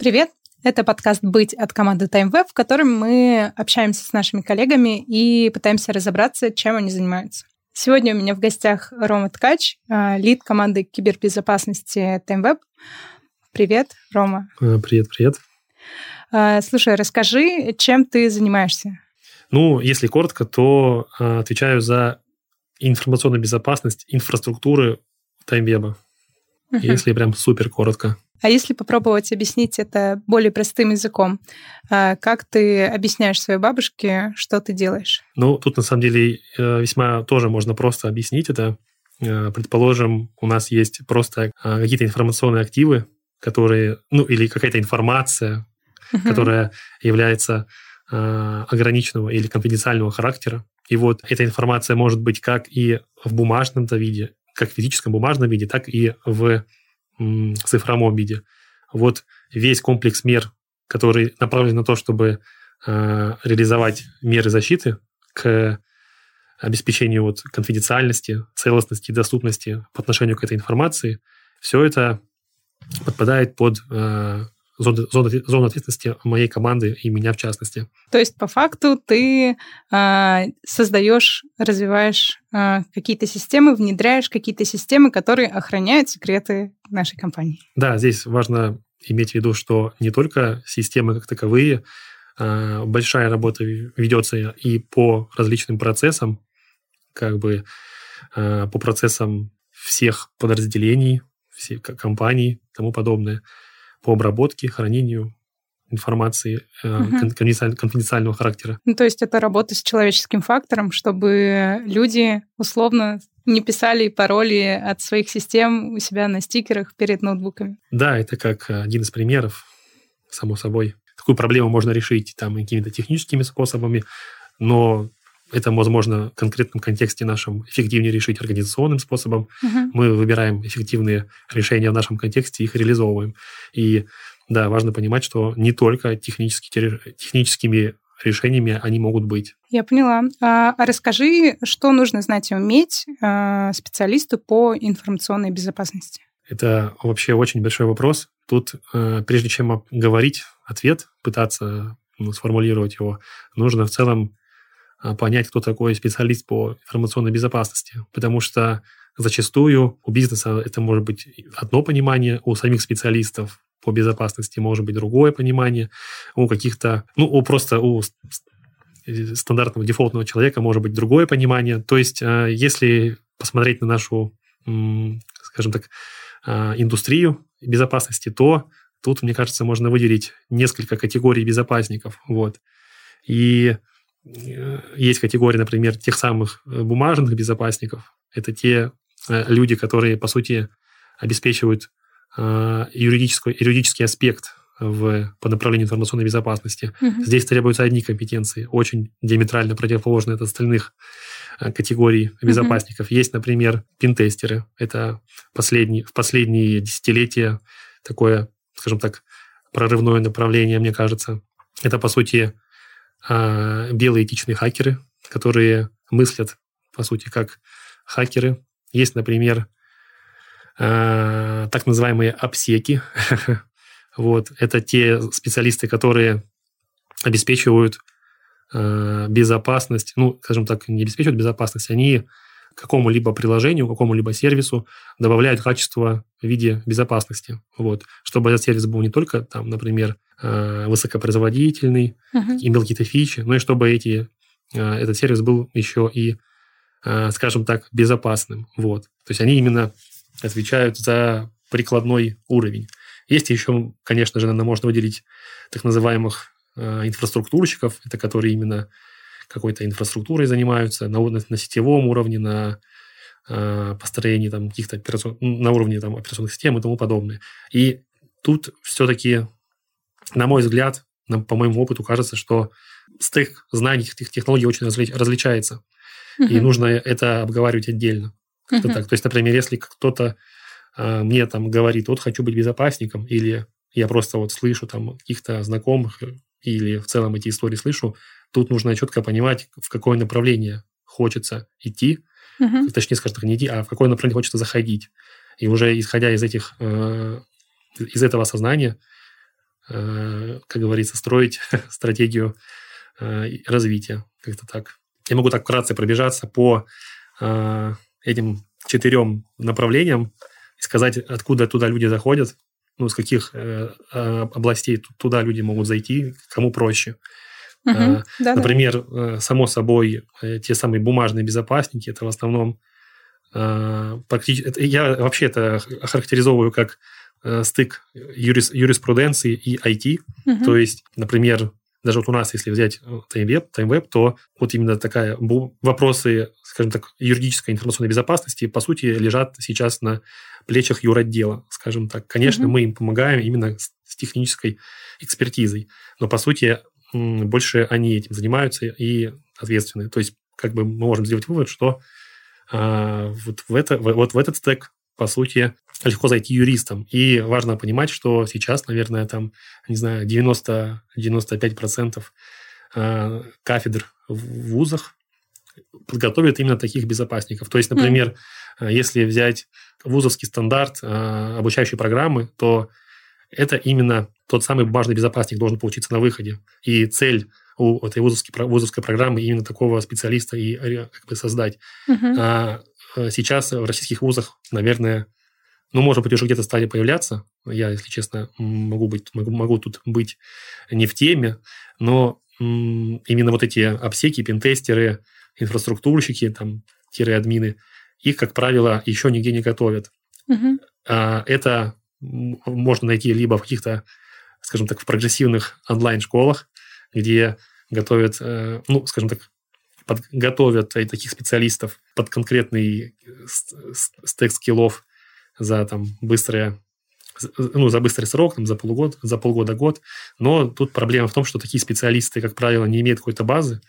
Привет! Это подкаст «Быть» от команды TimeWeb, в котором мы общаемся с нашими коллегами и пытаемся разобраться, чем они занимаются. Сегодня у меня в гостях Рома Ткач, а, лид команды кибербезопасности TimeWeb. Привет, Рома. Э, привет, привет. А, слушай, расскажи, чем ты занимаешься? Ну, если коротко, то отвечаю за информационную безопасность инфраструктуры TimeWeb. Uh-huh. Если прям супер коротко. А если попробовать объяснить это более простым языком, а, как ты объясняешь своей бабушке, что ты делаешь? Ну, тут на самом деле э, весьма тоже можно просто объяснить это. Э, предположим, у нас есть просто какие-то информационные активы, которые, ну, или какая-то информация, uh-huh. которая является э, ограниченного или конфиденциального характера. И вот эта информация может быть как и в бумажном-то виде, как в физическом бумажном виде, так и в цифровом виде. Вот весь комплекс мер, который направлен на то, чтобы э, реализовать меры защиты к обеспечению вот конфиденциальности, целостности, доступности по отношению к этой информации, все это подпадает под э, зону, зону, зону ответственности моей команды и меня в частности. То есть, по факту, ты э, создаешь, развиваешь э, какие-то системы, внедряешь какие-то системы, которые охраняют секреты нашей компании. Да, здесь важно иметь в виду, что не только системы как таковые, э, большая работа ведется и по различным процессам, как бы э, по процессам всех подразделений, всех компаний и тому подобное по обработке, хранению информации угу. конфиденциального характера. Ну, то есть это работа с человеческим фактором, чтобы люди условно не писали пароли от своих систем у себя на стикерах перед ноутбуками. Да, это как один из примеров, само собой. Такую проблему можно решить там какими-то техническими способами, но это возможно в конкретном контексте нашем эффективнее решить организационным способом. Uh-huh. Мы выбираем эффективные решения в нашем контексте, их реализовываем. И да, важно понимать, что не только технически, техническими решениями они могут быть. Я поняла. А, а расскажи, что нужно знать и уметь а, специалисту по информационной безопасности? Это вообще очень большой вопрос. Тут, э, прежде чем говорить ответ, пытаться ну, сформулировать его, нужно в целом понять, кто такой специалист по информационной безопасности. Потому что зачастую у бизнеса это может быть одно понимание, у самих специалистов по безопасности может быть другое понимание, у каких-то, ну, у просто у стандартного дефолтного человека может быть другое понимание. То есть, а, если посмотреть на нашу, скажем так, а, индустрию безопасности, то тут, мне кажется, можно выделить несколько категорий безопасников. Вот. И Э, есть категория, например, тех самых э, бумажных безопасников. Это те э, люди, которые, по сути, обеспечивают юридический, юридический аспект в, по направлению информационной безопасности. Угу. Здесь требуются одни компетенции, очень диаметрально противоположные от остальных категорий безопасников. Угу. Есть, например, пинтестеры. Это последний, в последние десятилетия такое, скажем так, прорывное направление, мне кажется. Это, по сути, а, белые этичные хакеры, которые мыслят, по сути, как хакеры. Есть, например, а, так называемые обсеки. вот. Это те специалисты, которые обеспечивают а, безопасность, ну, скажем так, не обеспечивают безопасность, они какому-либо приложению, какому-либо сервису добавляют качество в виде безопасности. Вот. Чтобы этот сервис был не только, там, например, э, высокопроизводительный, uh-huh. имел какие-то фичи, но и чтобы эти, э, этот сервис был еще и, э, скажем так, безопасным. Вот. То есть они именно отвечают за прикладной уровень. Есть еще, конечно же, наверное, можно выделить так называемых инфраструктурщиков, это которые именно какой-то инфраструктурой занимаются на, на, на сетевом уровне, на э, построении там каких-то операцион... на уровне там операционных систем и тому подобное. И тут все-таки, на мой взгляд, по моему опыту кажется, что стык знаний этих технологий очень разли... различается. Uh-huh. И нужно это обговаривать отдельно. Uh-huh. так. То есть, например, если кто-то э, мне там говорит, вот хочу быть безопасником, или я просто вот слышу там каких-то знакомых или в целом эти истории слышу, тут нужно четко понимать, в какое направление хочется идти, uh-huh. точнее, скажем так, не идти, а в какое направление хочется заходить. И уже исходя из этих, э, из этого осознания, как говорится, строить стратегию развития. Как-то так. Я могу так вкратце пробежаться по этим четырем направлениям и сказать, откуда туда люди заходят, ну, с каких э, областей туда люди могут зайти, кому проще. Угу, э, да, например, да. Э, само собой, э, те самые бумажные безопасники, это в основном э, практически... Я вообще это охарактеризовываю как э, стык юрис, юриспруденции и IT. Угу. То есть, например, даже вот у нас, если взять TimeWeb, TimeWeb то вот именно такая вопросы, скажем так, юридической информационной безопасности, по сути, лежат сейчас на плечах юротдела, скажем так. Конечно, угу. мы им помогаем именно с технической экспертизой, но, по сути, больше они этим занимаются и ответственны. То есть, как бы мы можем сделать вывод, что а, вот, в это, вот в этот стек, по сути, легко зайти юристам. И важно понимать, что сейчас, наверное, там, не знаю, 90-95% а, кафедр в вузах подготовят именно таких безопасников. То есть, например, mm. если взять вузовский стандарт а, обучающей программы, то это именно тот самый бумажный безопасник должен получиться на выходе. И цель у этой вузовской, вузовской программы именно такого специалиста и как бы создать. Uh-huh. А сейчас в российских вузах, наверное, ну, может быть, уже где-то стали появляться. Я, если честно, могу, быть, могу, могу тут быть не в теме, но именно вот эти обсеки, пентестеры, инфраструктурщики, там, тире-админы, их, как правило, еще нигде не готовят. Угу. А это можно найти либо в каких-то, скажем так, в прогрессивных онлайн-школах, где готовят, э, ну, скажем так, подготовят таких специалистов под конкретный стек скиллов за там быстрое ну, за быстрый срок, там, за полгода, за полгода-год. Но тут проблема в том, что такие специалисты, как правило, не имеют какой-то базы,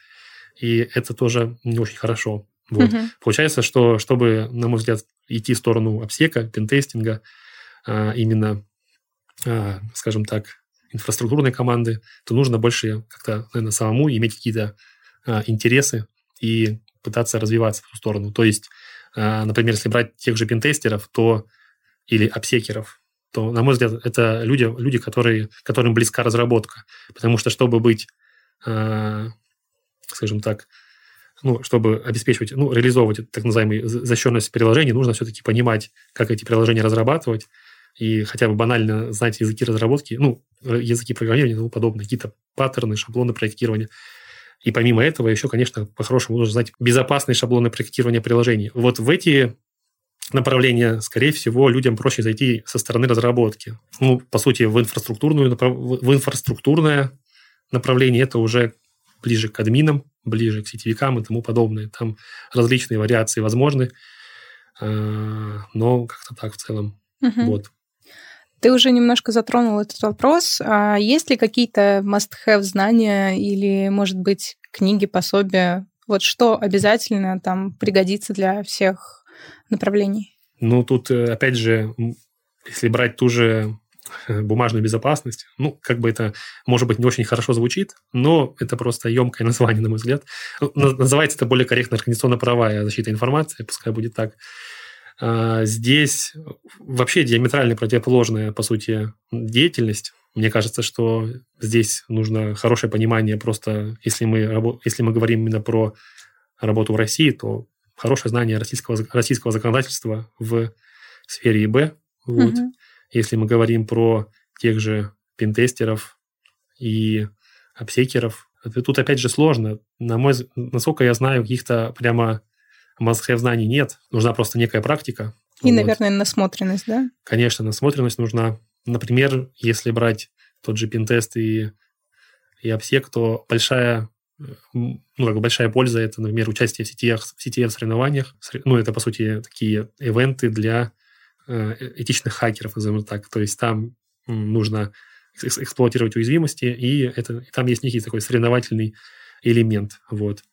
и это тоже не очень хорошо. Вот. Угу. Получается, что чтобы, на мой взгляд, идти в сторону обсека, пентестинга, а, именно, а, скажем так, инфраструктурной команды, то нужно больше как-то, наверное, самому иметь какие-то а, интересы и пытаться развиваться в ту сторону. То есть, например, если брать тех же пентестеров, то или обсекеров, то, на мой взгляд, это люди, люди которые, которым близка разработка. Потому что, чтобы быть, скажем так, ну, чтобы обеспечивать, ну, реализовывать так называемую защищенность приложений, нужно все-таки понимать, как эти приложения разрабатывать, и хотя бы банально знать языки разработки, ну, языки программирования и тому подобное, какие-то паттерны, шаблоны проектирования. И помимо этого еще, конечно, по-хорошему нужно знать безопасные шаблоны проектирования приложений. Вот в эти направления, скорее всего, людям проще зайти со стороны разработки. Ну, по сути, в, инфраструктурную, в инфраструктурное направление это уже ближе к админам, ближе к сетевикам и тому подобное. Там различные вариации возможны, а, но как-то так в целом. Угу. Вот. Ты уже немножко затронул этот вопрос. А есть ли какие-то must-have знания или, может быть, книги, пособия? Вот что обязательно там пригодится для всех направлений? Ну, тут, э, опять же, если брать ту же э, бумажную безопасность. Ну, как бы это, может быть, не очень хорошо звучит, но это просто емкое название, на мой взгляд. Ну, называется это более корректно организационно-правовая защита информации, пускай будет так. А, здесь вообще диаметрально противоположная, по сути, деятельность. Мне кажется, что здесь нужно хорошее понимание просто, если мы, если мы говорим именно про работу в России, то хорошее знание российского, российского законодательства в сфере ИБ. Вот. Угу. Если мы говорим про тех же пентестеров и обсекеров, тут опять же сложно. На мой, насколько я знаю, каких-то прямо must-have знаний нет, нужна просто некая практика. И, вот. наверное, насмотренность, да? Конечно, насмотренность нужна. Например, если брать тот же пинтест и, и обсек, то большая ну, как бы большая польза это, например, участие в сетях, в сетях соревнованиях. Ну, это, по сути, такие ивенты для э, этичных хакеров, назовем так. То есть там нужно эксплуатировать уязвимости, и это, и там есть некий такой соревновательный элемент. Вот.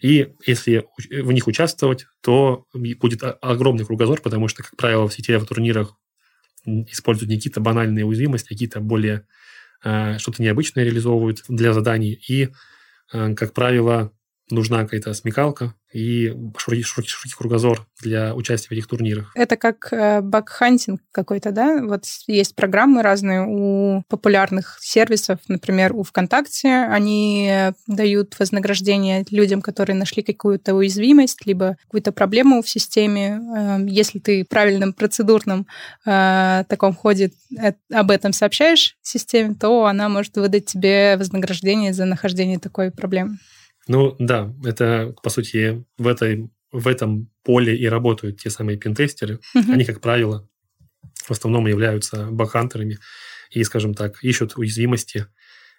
И если в них участвовать, то будет огромный кругозор, потому что, как правило, в сетевых турнирах используют не какие-то банальные уязвимости, а какие-то более э, что-то необычное реализовывают для заданий. И, э, как правило, нужна какая-то смекалка, и широкий, широкий, кругозор для участия в этих турнирах. Это как э, бакхантинг какой-то, да? Вот есть программы разные у популярных сервисов, например, у ВКонтакте. Они дают вознаграждение людям, которые нашли какую-то уязвимость, либо какую-то проблему в системе. Э, если ты в правильном процедурном э, таком ходе э, об этом сообщаешь системе, то она может выдать тебе вознаграждение за нахождение такой проблемы. Ну да, это, по сути, в, этой, в этом поле и работают те самые пентестеры. Угу. Они, как правило, в основном являются бакхантерами и, скажем так, ищут уязвимости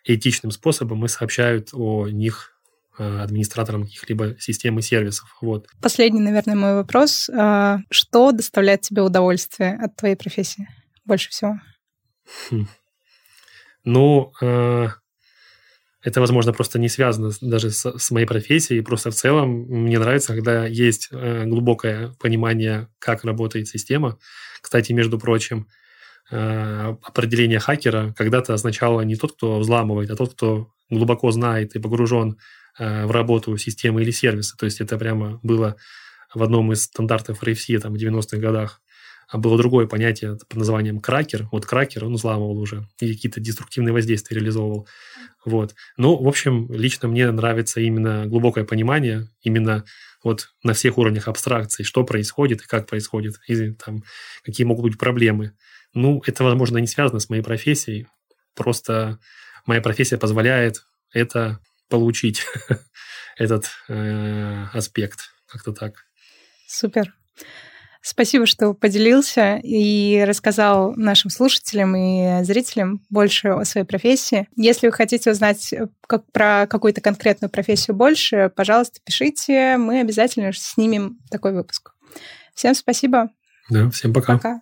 этичным способом и сообщают о них э, администраторам каких-либо систем и сервисов. Вот. Последний, наверное, мой вопрос. А, что доставляет тебе удовольствие от твоей профессии больше всего? Хм. Ну, э, это, возможно, просто не связано даже с, с моей профессией. Просто в целом мне нравится, когда есть э, глубокое понимание, как работает система. Кстати, между прочим, э, определение хакера когда-то означало не тот, кто взламывает, а тот, кто глубоко знает и погружен э, в работу системы или сервиса. То есть это прямо было в одном из стандартов RFC там, в 90-х годах. А было другое понятие под названием кракер. Вот кракер он взламывал уже и какие-то деструктивные воздействия реализовывал. Вот. Ну, в общем, лично мне нравится именно глубокое понимание, именно вот на всех уровнях абстракции, что происходит и как происходит, и там, какие могут быть проблемы. Ну, это, возможно, не связано с моей профессией, просто моя профессия позволяет это получить, этот э, аспект, как-то так. Супер. Спасибо, что поделился и рассказал нашим слушателям и зрителям больше о своей профессии. Если вы хотите узнать э, как, про какую-то конкретную профессию больше, пожалуйста, пишите. Мы обязательно снимем такой выпуск. Всем спасибо. Да, всем пока. Пока.